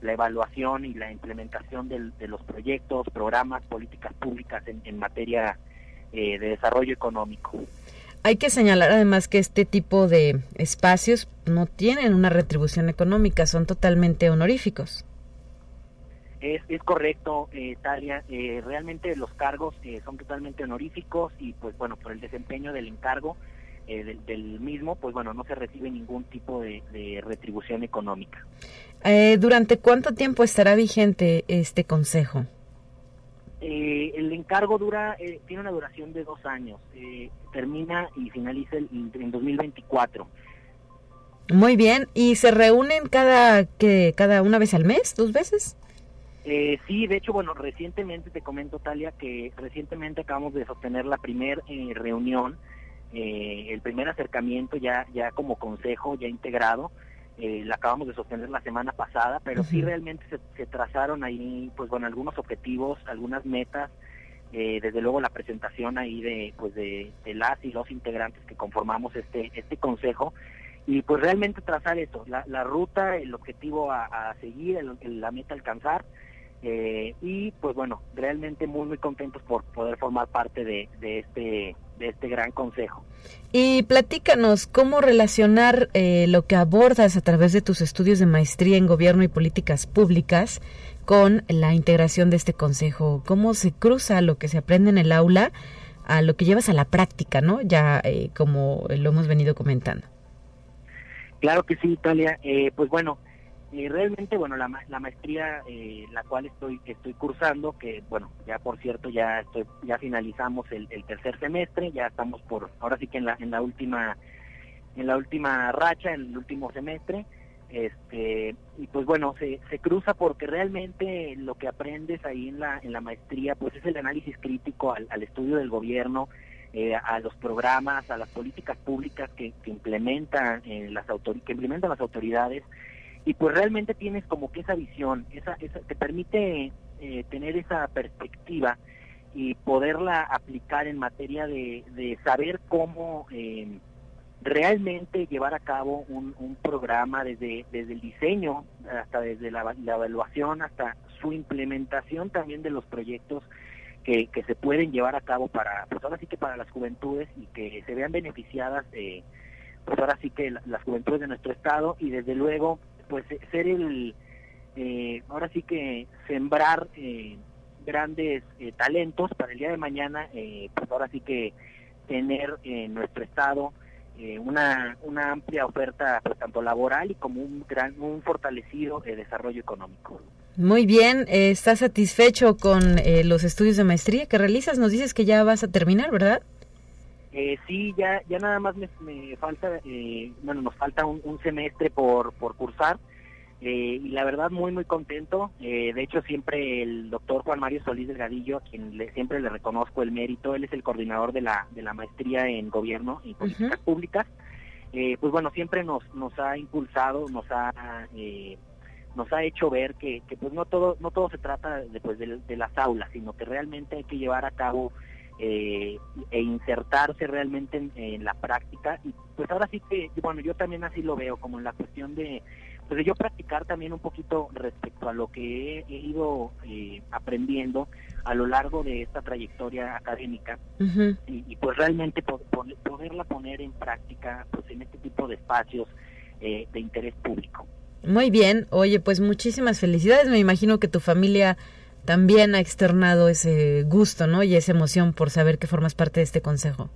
la evaluación y la implementación de los proyectos, programas, políticas públicas en, materia eh, de desarrollo económico. Hay que señalar además que este tipo de espacios no tienen una retribución económica, son totalmente honoríficos. Es, es correcto, eh, Talia. Eh, realmente los cargos eh, son totalmente honoríficos y, pues bueno, por el desempeño del encargo eh, del, mismo, pues bueno, no se recibe ningún tipo de, retribución económica. ¿Durante cuánto tiempo estará vigente este consejo? El encargo dura, tiene una duración de dos años. termina y finaliza en 2024. Muy bien. ¿Y se reúnen cada que cada una vez al mes, dos veces? Eh, sí, de hecho, bueno, recientemente te comento, Talia, que recientemente acabamos de sostener la primera eh, reunión, eh, el primer acercamiento ya, ya como consejo, ya integrado, eh, la acabamos de sostener la semana pasada, pero sí realmente se, trazaron ahí, pues bueno, algunos objetivos, algunas metas, desde luego la presentación ahí de, pues de, las y los integrantes que conformamos este, este consejo, y pues realmente trazar eso, la, la ruta, el objetivo a, seguir, la meta a alcanzar, eh, y pues bueno, realmente muy muy contentos por poder formar parte de, este de este gran consejo. Y platícanos cómo relacionar eh, lo que abordas a través de tus estudios de maestría en gobierno y políticas públicas con la integración de este consejo. ¿Cómo se cruza lo que se aprende en el aula a lo que llevas a la práctica, no? Ya eh, como lo hemos venido comentando. Claro que sí, Italia. pues bueno, y realmente, bueno, la, la maestría eh, la cual estoy estoy cursando, que bueno, ya por cierto ya estoy ya finalizamos el, tercer semestre, ya estamos por ahora sí que en la en la última en la última racha, en el último semestre, este y pues bueno se, se cruza porque realmente lo que aprendes ahí en la en la maestría pues es el análisis crítico al, estudio del gobierno, eh, a los programas, a las políticas públicas que, implementan eh, las que implementan las autoridades y pues realmente tienes como que esa visión, esa, esa te permite eh, tener esa perspectiva y poderla aplicar en materia de, de saber cómo realmente llevar a cabo un, programa desde, desde el diseño hasta desde la, la evaluación hasta su implementación también de los proyectos que, que, se pueden llevar a cabo para, pues ahora sí que para las juventudes y que se vean beneficiadas, eh, pues ahora sí que las juventudes de nuestro estado y desde luego, pues eh, ser el, eh, ahora sí que sembrar eh, grandes eh, talentos para el día de mañana, pues ahora sí que tener en nuestro estado una, una amplia oferta pues, tanto laboral y como un gran, un fortalecido desarrollo económico. Muy bien, eh, ¿estás satisfecho con eh, los estudios de maestría que realizas? Nos dices que ya vas a terminar, ¿verdad? Eh, sí, ya, ya nada más me, falta, eh, bueno, nos falta un, semestre por, por cursar y la verdad muy, muy contento. de hecho, siempre el doctor Juan Mario Solís Delgadillo, a quien le, siempre le reconozco el mérito, él es el coordinador de la, de la maestría en gobierno y políticas públicas. pues bueno, siempre nos, nos ha impulsado, nos ha nos ha hecho ver que, que pues no todo no todo se trata de, pues, de, las aulas sino que realmente hay que llevar a cabo eh, e insertarse realmente en, la práctica y pues ahora sí que bueno yo también así lo veo como en la cuestión de pues de yo practicar también un poquito respecto a lo que he, ido eh, aprendiendo a lo largo de esta trayectoria académica y, pues realmente poderla poner en práctica pues en este tipo de espacios eh, de interés público. Muy bien, oye, pues muchísimas felicidades. Me imagino que tu familia también ha externado ese gusto, ¿no? Y esa emoción por saber que formas parte de este consejo.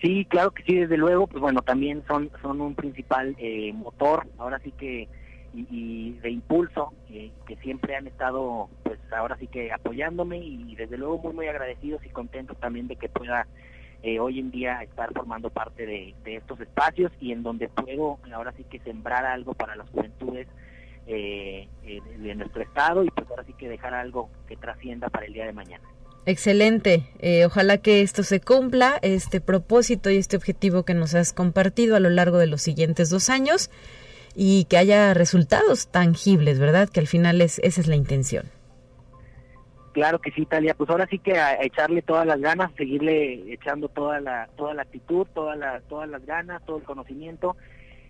Sí, claro que sí, desde luego, pues bueno, también son, son un principal eh, motor, ahora sí que, y, de impulso, eh, que siempre han estado, pues ahora sí que apoyándome y desde luego muy, muy agradecidos y contentos también de que pueda eh, hoy en día estar formando parte de, estos espacios y en donde puedo ahora sí que sembrar algo para las juventudes eh, eh, de nuestro estado y pues ahora sí que dejar algo que trascienda para el día de mañana. Excelente. ojalá que esto se cumpla, este propósito y este objetivo que nos has compartido a lo largo de los siguientes dos años y que haya resultados tangibles, ¿verdad? Que al final es, esa es la intención. Claro que sí, Talia. Pues ahora sí que a, echarle todas las ganas, seguirle echando toda la toda la actitud, todas las todas las ganas, todo el conocimiento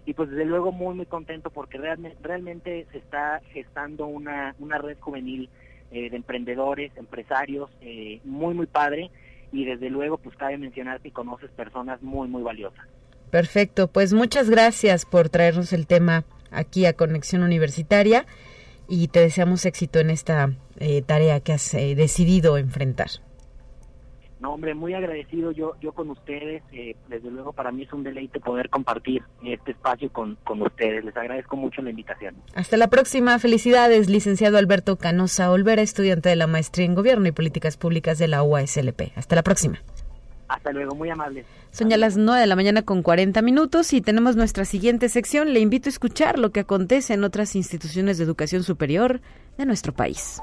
y pues desde luego muy muy contento porque realmente realmente se está gestando una una red juvenil eh, de emprendedores, empresarios eh, muy muy padre y desde luego pues cabe mencionar que conoces personas muy muy valiosas. Perfecto, pues muchas gracias por traernos el tema aquí a Conexión Universitaria y te deseamos éxito en esta eh, tarea que has eh, decidido enfrentar. No, hombre, muy agradecido yo yo con ustedes. Eh, desde luego para mí es un deleite poder compartir este espacio con, con ustedes. Les agradezco mucho la invitación. Hasta la próxima. Felicidades, licenciado Alberto Canosa Olvera, estudiante de la maestría en Gobierno y Políticas Públicas de la UASLP. Hasta la próxima. Hasta luego, muy amable. Son ya las 9 de la mañana con 40 minutos y tenemos nuestra siguiente sección. Le invito a escuchar lo que acontece en otras instituciones de educación superior de nuestro país.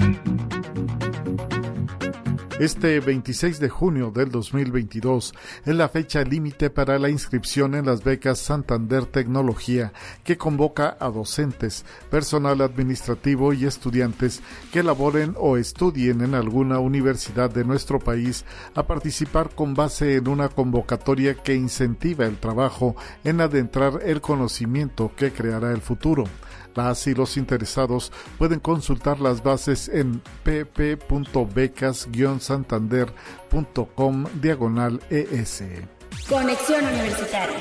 Este 26 de junio del 2022 es la fecha límite para la inscripción en las becas Santander Tecnología, que convoca a docentes, personal administrativo y estudiantes que laboren o estudien en alguna universidad de nuestro país a participar con base en una convocatoria que incentiva el trabajo en adentrar el conocimiento que creará el futuro. Las y los interesados pueden consultar las bases en pp.becas-santander.com diagonal ES. Conexión Universitaria.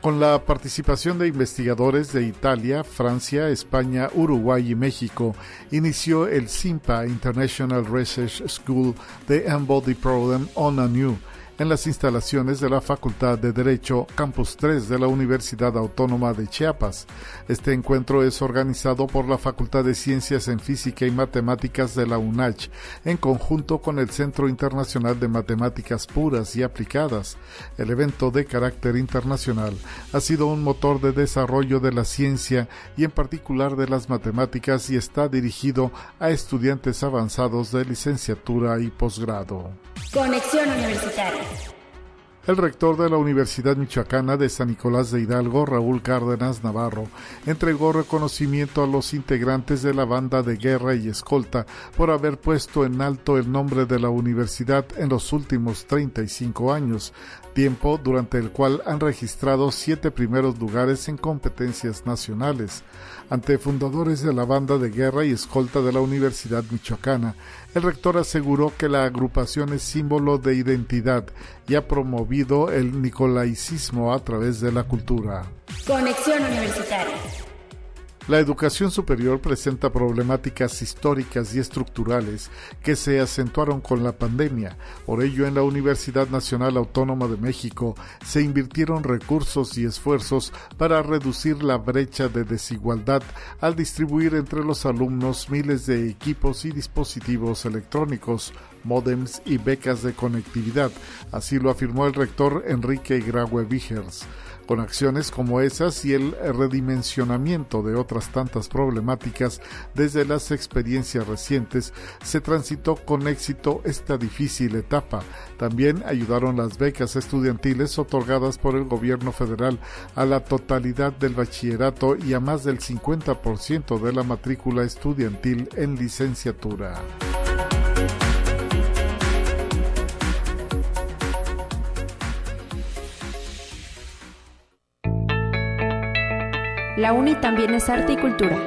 Con la participación de investigadores de Italia, Francia, España, Uruguay y México, inició el SIMPA International Research School de Embody Program on a New en las instalaciones de la Facultad de Derecho Campus 3 de la Universidad Autónoma de Chiapas. Este encuentro es organizado por la Facultad de Ciencias en Física y Matemáticas de la UNACH, en conjunto con el Centro Internacional de Matemáticas Puras y Aplicadas. El evento de carácter internacional ha sido un motor de desarrollo de la ciencia y en particular de las matemáticas y está dirigido a estudiantes avanzados de licenciatura y posgrado. Conexión Universitaria. El rector de la Universidad Michoacana de San Nicolás de Hidalgo, Raúl Cárdenas Navarro, entregó reconocimiento a los integrantes de la banda de guerra y escolta por haber puesto en alto el nombre de la universidad en los últimos 35 años, tiempo durante el cual han registrado siete primeros lugares en competencias nacionales. Ante fundadores de la banda de guerra y escolta de la Universidad Michoacana, el rector aseguró que la agrupación es símbolo de identidad y ha promovido el nicolaicismo a través de la cultura. Conexión Universitaria. La educación superior presenta problemáticas históricas y estructurales que se acentuaron con la pandemia. Por ello, en la Universidad Nacional Autónoma de México se invirtieron recursos y esfuerzos para reducir la brecha de desigualdad al distribuir entre los alumnos miles de equipos y dispositivos electrónicos, modems y becas de conectividad. Así lo afirmó el rector Enrique Graue Vigers. Con acciones como esas y el redimensionamiento de otras tantas problemáticas desde las experiencias recientes, se transitó con éxito esta difícil etapa. También ayudaron las becas estudiantiles otorgadas por el gobierno federal a la totalidad del bachillerato y a más del 50% de la matrícula estudiantil en licenciatura. La UNI también es arte y cultura.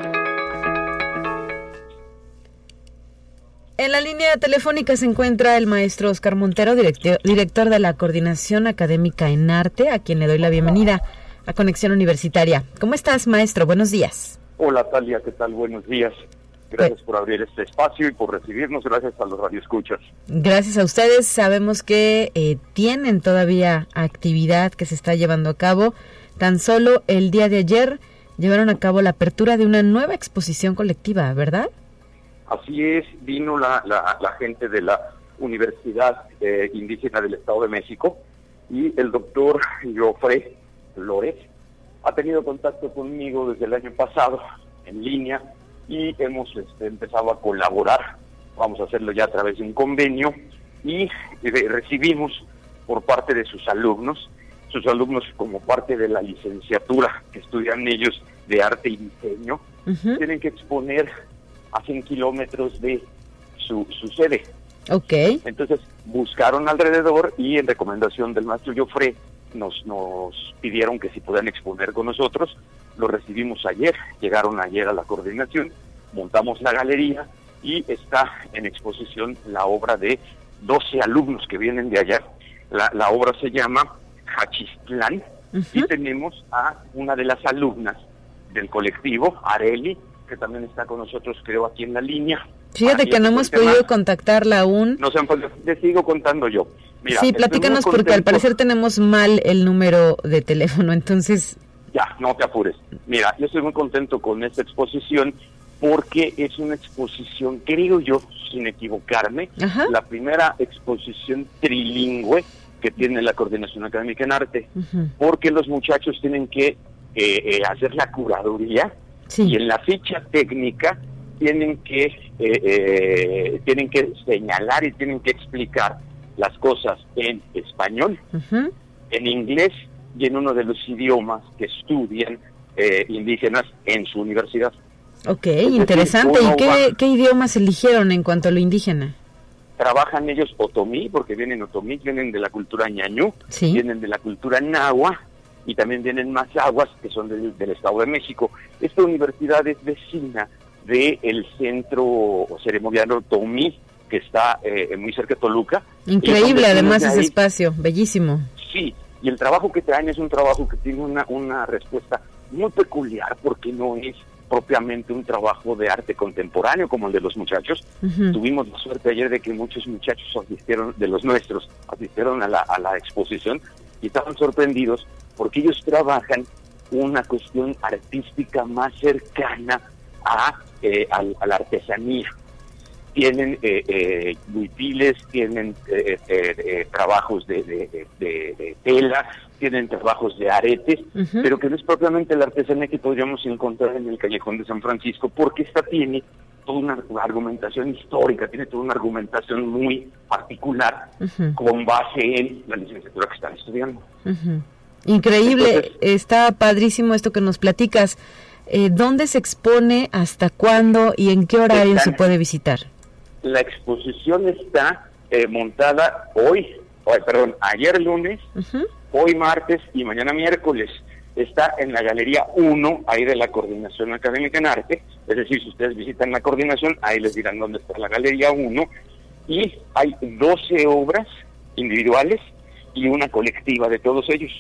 En la línea telefónica se encuentra el maestro Oscar Montero, director, de la Coordinación Académica en Arte, a quien le doy la bienvenida a Conexión Universitaria. ¿Cómo estás, maestro? Buenos días. Hola, Talia, ¿qué tal? Buenos días. Gracias por abrir este espacio y por recibirnos. Gracias a los radioescuchas. Gracias a ustedes. Sabemos que eh, tienen todavía actividad que se está llevando a cabo. Tan solo el día de ayer llevaron a cabo la apertura de una nueva exposición colectiva, ¿verdad? Así es, vino la, la, gente de la Universidad eh, Indígena del Estado de México y el doctor Joffre Flores ha tenido contacto conmigo desde el año pasado en línea y hemos este, empezado a colaborar. Vamos a hacerlo ya a través de un convenio y eh, recibimos por parte de sus alumnos sus alumnos como parte de la licenciatura que estudian ellos de arte y diseño, tienen que exponer a 100 kilómetros de su, su sede. Ok. Entonces buscaron alrededor y en recomendación del maestro Joffre nos, nos pidieron que si podían exponer con nosotros. Lo recibimos ayer, llegaron ayer a la coordinación, montamos la galería y está en exposición la obra de 12 alumnos que vienen de allá. La, la obra se llama Hachistlán y tenemos a una de las alumnas del colectivo, Areli, que también está con nosotros, creo, aquí en la línea. Fíjate que no hemos podido contactarla aún. No se han le sigo contando yo. sí, platícanos porque al parecer tenemos mal el número de teléfono, entonces... Ya, no te apures. Mira, yo estoy muy contento con esta exposición porque es una exposición, creo yo, sin equivocarme, la primera exposición trilingüe que tiene la coordinación académica en arte, porque los muchachos tienen que eh, eh, hacer la curaduría y en la ficha técnica tienen que eh, tienen que señalar y tienen que explicar las cosas en español, en inglés y en uno de los idiomas que estudian indígenas en su universidad. Ok, interesante. ¿Y qué, qué idiomas eligieron en cuanto a lo indígena? Trabajan ellos otomí, porque vienen otomí, vienen de la cultura ñañú, vienen de la cultura nahua y también vienen más aguas que son del, Estado de México. Esta universidad es vecina del centro ceremonial otomí, que está eh, muy cerca de Toluca. Increíble además ese espacio, bellísimo. Sí, y el trabajo que traen es un trabajo que tiene una, una respuesta muy peculiar porque no es propiamente un trabajo de arte contemporáneo como el de los muchachos. Tuvimos la suerte ayer de que muchos muchachos asistieron, de los nuestros, asistieron a la, a la exposición y estaban sorprendidos porque ellos trabajan una cuestión artística más cercana a, eh, a, la artesanía. Tienen eh, eh, tienen eh, eh, trabajos de, de, tela, tienen trabajos de aretes, pero que no es propiamente la artesanía que podríamos encontrar en el callejón de San Francisco, porque esta tiene toda una argumentación histórica, tiene toda una argumentación muy particular con base en la licenciatura que están estudiando. Increíble, está padrísimo esto que nos platicas. Eh, ¿Dónde se expone, hasta cuándo y en qué horario se puede visitar? La exposición está eh, montada hoy, perdón, ayer lunes, hoy martes y mañana miércoles. Está en la Galería 1, ahí de la Coordinación Académica en Arte. Es decir, si ustedes visitan la coordinación, ahí les dirán dónde está la Galería 1. Y hay 12 obras individuales y una colectiva de todos ellos.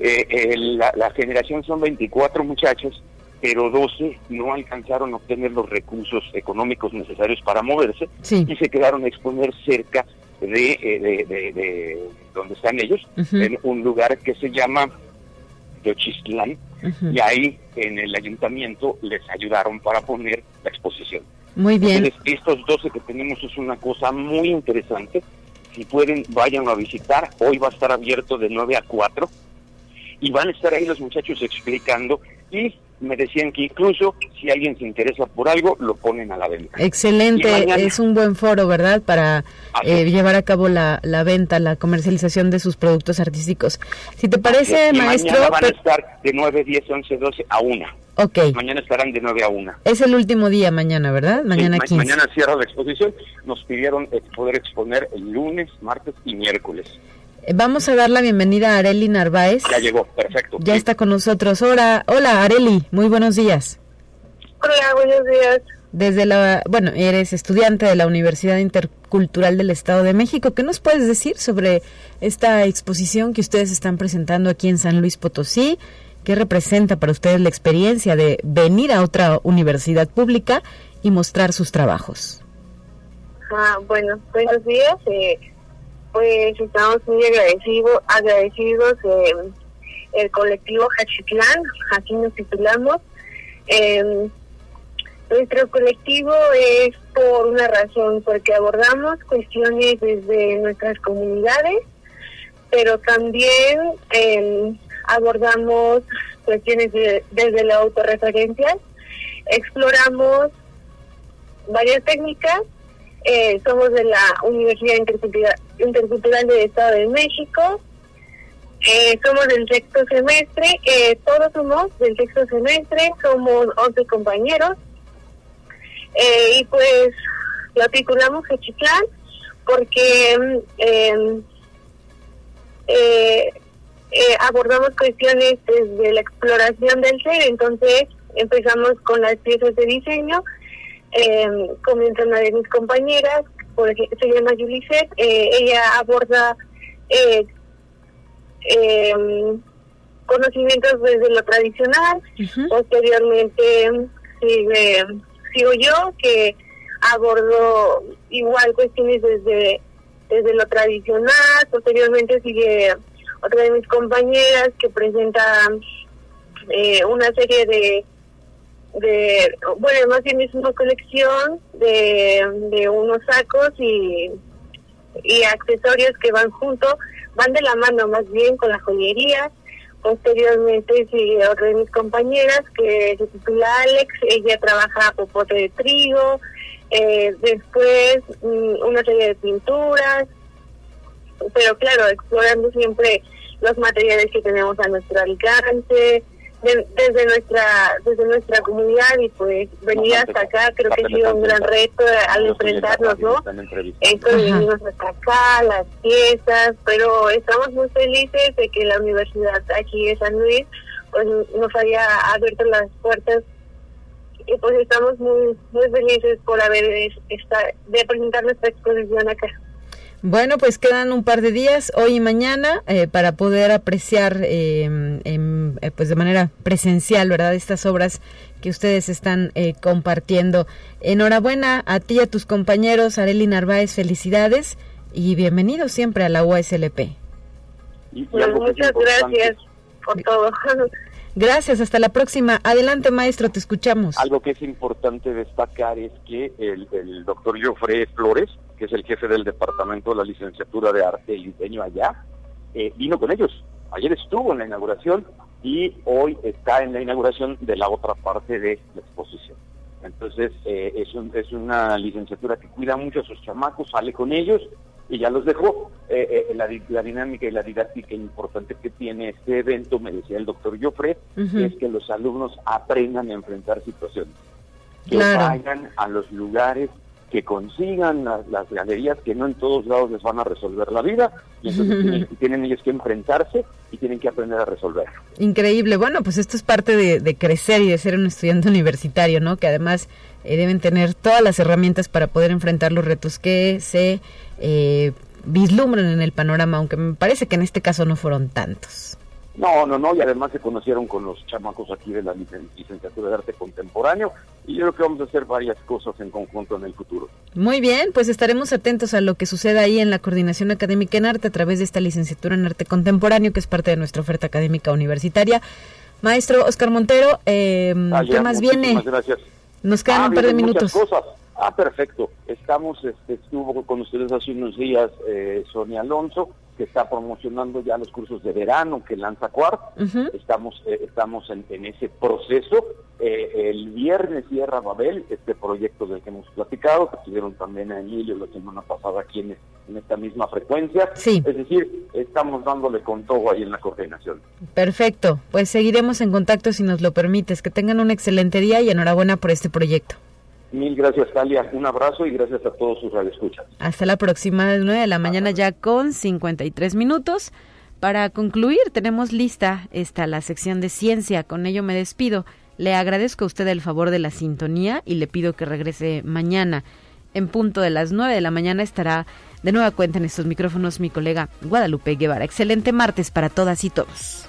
Eh, la, generación son 24 muchachos, pero 12 no alcanzaron a obtener los recursos económicos necesarios para moverse y se quedaron a exponer cerca de, eh, de, donde están ellos, en un lugar que se llama Yochistlán, y ahí en el ayuntamiento les ayudaron para poner la exposición. Muy bien. Entonces, estos 12 que tenemos es una cosa muy interesante. Si pueden, vayan a visitar. Hoy va a estar abierto de 9 a 4 y van a estar ahí los muchachos explicando y me decían que incluso si alguien se interesa por algo, lo ponen a la venta. Excelente, es un buen foro, ¿verdad? Para eh, llevar a cabo la, la, venta, la comercialización de sus productos artísticos. Si te parece, maestro... Mañana van a estar de 9, 10, 11, 12 a 1. Ok. Mañana estarán de 9 a 1. Es el último día mañana, ¿verdad? Mañana sí, Mañana cierra la exposición. Nos pidieron poder exponer el lunes, martes y miércoles. Vamos a dar la bienvenida a Areli Narváez. Ya llegó, perfecto. Ya está con nosotros. Hola, hola Areli, muy buenos días. Hola, buenos días. Desde la, bueno, eres estudiante de la Universidad Intercultural del Estado de México. ¿Qué nos puedes decir sobre esta exposición que ustedes están presentando aquí en San Luis Potosí? ¿Qué representa para ustedes la experiencia de venir a otra universidad pública y mostrar sus trabajos? Ah, bueno, buenos días. Eh, pues estamos muy agradecidos, agradecidos eh, el colectivo Hachitlán, aquí nos titulamos. Em, nuestro colectivo es por una razón, porque abordamos cuestiones desde nuestras comunidades, pero también em, abordamos cuestiones desde la autorreferencia, exploramos varias técnicas eh, somos de la Universidad Intercultural, del Estado de México. Eh, somos del sexto semestre, eh, todos somos del sexto semestre, somos 11 compañeros. y pues lo titulamos Hechitlán porque mm, em, abordamos cuestiones desde la exploración del ser, entonces empezamos con las piezas de diseño eh, comienza una de mis compañeras, por se llama Yuliset, eh, ella aborda eh, em, conocimientos desde lo tradicional, posteriormente sigue, sigo yo, que abordo igual cuestiones desde, desde lo tradicional, posteriormente sigue otra de mis compañeras que presenta eh, una serie de de, bueno, más bien es una colección de, de unos sacos y, y accesorios que van juntos, van de la mano más bien con la joyería. Posteriormente sigue otra de mis compañeras que se titula Alex, ella trabaja popote de trigo, eh, después mm, una serie de pinturas, pero claro, explorando siempre los materiales que tenemos a nuestro alcance, desde nuestra desde nuestra comunidad y pues venir hasta acá creo que ha sido un gran reto al enfrentarnos no esto venimos hasta acá las fiestas pero estamos muy felices de que la universidad aquí de San Luis pues nos haya abierto las puertas y pues estamos muy muy felices por haber esta, de presentar nuestra exposición acá. Bueno, pues quedan un par de días, hoy y mañana, eh, para poder apreciar em, en, eh, pues de manera presencial, ¿verdad? Estas obras que ustedes están eh, compartiendo. Enhorabuena a ti y a tus compañeros, Areli Narváez, felicidades y bienvenidos siempre a la UASLP. Pues muchas gracias por todo. Gracias, hasta la próxima. Adelante, maestro, te escuchamos. Algo que es importante destacar es que el, el doctor Jofre Flores, que es el jefe del departamento de la licenciatura de arte y diseño allá, eh, vino con ellos. Ayer estuvo en la inauguración y hoy está en la inauguración de la otra parte de la exposición. Entonces, eh, es, es una licenciatura que cuida mucho a sus chamacos, sale con ellos y ya los dejó. Eh, eh, la, dinámica y la didáctica importante que tiene este evento, me decía el doctor Joffre, es que los alumnos aprendan a enfrentar situaciones. Que vayan a los lugares que consigan las, galerías que no en todos lados les van a resolver la vida y entonces tienen, ellos que enfrentarse y tienen que aprender a resolver. Increíble. Bueno, pues esto es parte de, crecer y de ser un estudiante universitario, ¿no? Que además eh, deben tener todas las herramientas para poder enfrentar los retos que se eh, vislumbran en el panorama, aunque me parece que en este caso no fueron tantos. No, no, no, y además se conocieron con los chamacos aquí de la licenciatura de arte contemporáneo y yo creo que vamos a hacer varias cosas en conjunto en el futuro. Muy bien, pues estaremos atentos a lo que suceda ahí en la coordinación académica en arte a través de esta licenciatura en arte contemporáneo que es parte de nuestra oferta académica universitaria. Maestro Oscar Montero, eh, ¿qué más viene? Gracias. Nos quedan ah, un par de minutos. Cosas. Ah, perfecto. Estamos, este, estuvo con ustedes hace unos días eh, Sonia Alonso, que está promocionando ya los cursos de verano que lanza Cuart. Estamos, eh, estamos en, ese proceso. Eh, el viernes cierra Babel, este proyecto del que hemos platicado, que tuvieron también a Emilio la semana pasada aquí en, esta misma frecuencia. Sí. Es decir, estamos dándole con todo ahí en la coordinación. Perfecto. Pues seguiremos en contacto si nos lo permites. Que tengan un excelente día y enhorabuena por este proyecto. Mil gracias, Talia. Un abrazo y gracias a todos sus radioescuchas. Hasta la próxima, de 9 de la mañana ya con 53 minutos. Para concluir, tenemos lista esta la sección de ciencia. Con ello me despido. Le agradezco a usted el favor de la sintonía y le pido que regrese mañana. En punto de las 9 de la mañana estará de nueva cuenta en estos micrófonos mi colega Guadalupe Guevara. Excelente martes para todas y todos.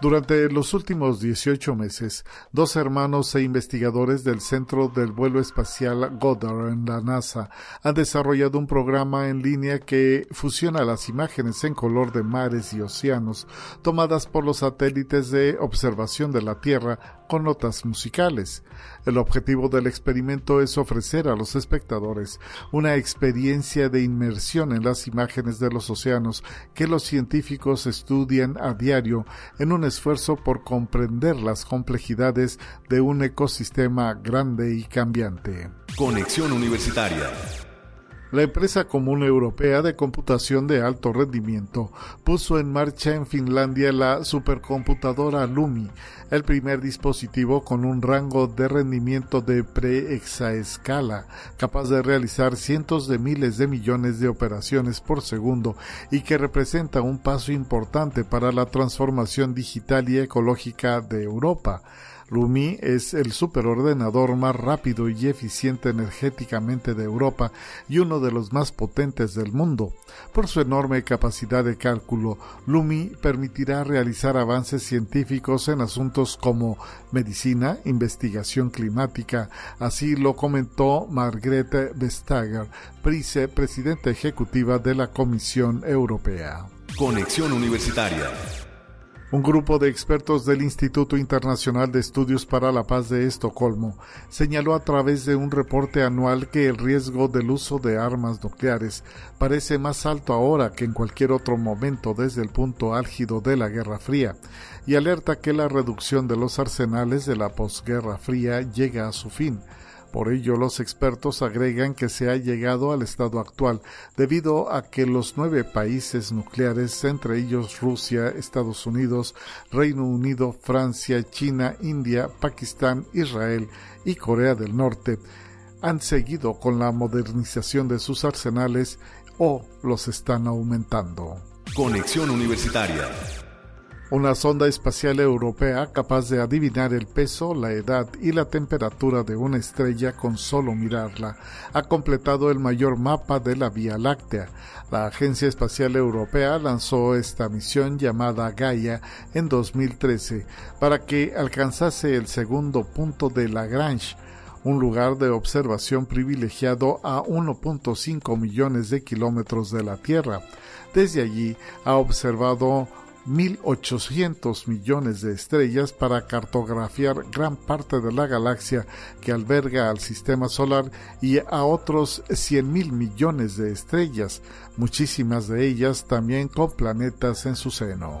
Durante los últimos 18 meses, dos hermanos e investigadores del Centro del Vuelo Espacial Goddard en la NASA han desarrollado un programa en línea que fusiona las imágenes en color de mares y océanos tomadas por los satélites de observación de la Tierra con notas musicales. El objetivo del experimento es ofrecer a los espectadores una experiencia de inmersión en las imágenes de los océanos que los científicos estudian a diario en un esfuerzo por comprender las complejidades de un ecosistema grande y cambiante. Conexión Universitaria la empresa común europea de computación de alto rendimiento puso en marcha en Finlandia la supercomputadora Lumi, el primer dispositivo con un rango de rendimiento de pre-exaescala, capaz de realizar cientos de miles de millones de operaciones por segundo y que representa un paso importante para la transformación digital y ecológica de Europa. Lumi es el superordenador más rápido y eficiente energéticamente de Europa y uno de los más potentes del mundo. Por su enorme capacidad de cálculo, Lumi permitirá realizar avances científicos en asuntos como medicina, investigación climática, así lo comentó Margrethe Vestager, presidenta ejecutiva de la Comisión Europea. Conexión Universitaria un grupo de expertos del Instituto Internacional de Estudios para la Paz de Estocolmo señaló a través de un reporte anual que el riesgo del uso de armas nucleares parece más alto ahora que en cualquier otro momento desde el punto álgido de la Guerra Fría y alerta que la reducción de los arsenales de la posguerra fría llega a su fin Por ello, los expertos agregan que se ha llegado al estado actual debido a que los nueve países nucleares, entre ellos Rusia, Estados Unidos, Reino Unido, Francia, China, India, Pakistán, Israel y Corea del Norte, han seguido con la modernización de sus arsenales o los están aumentando. Conexión Universitaria una sonda espacial europea capaz de adivinar el peso, la edad y la temperatura de una estrella con solo mirarla ha completado el mayor mapa de la Vía Láctea. La Agencia Espacial Europea lanzó esta misión llamada Gaia en 2013 para que alcanzase el segundo punto de Lagrange, un lugar de observación privilegiado a 1.5 millones de kilómetros de la Tierra. Desde allí ha observado 1.800 millones de estrellas para cartografiar gran parte de la galaxia que alberga al sistema solar y a otros 100.000 millones de estrellas, muchísimas de ellas también con planetas en su seno.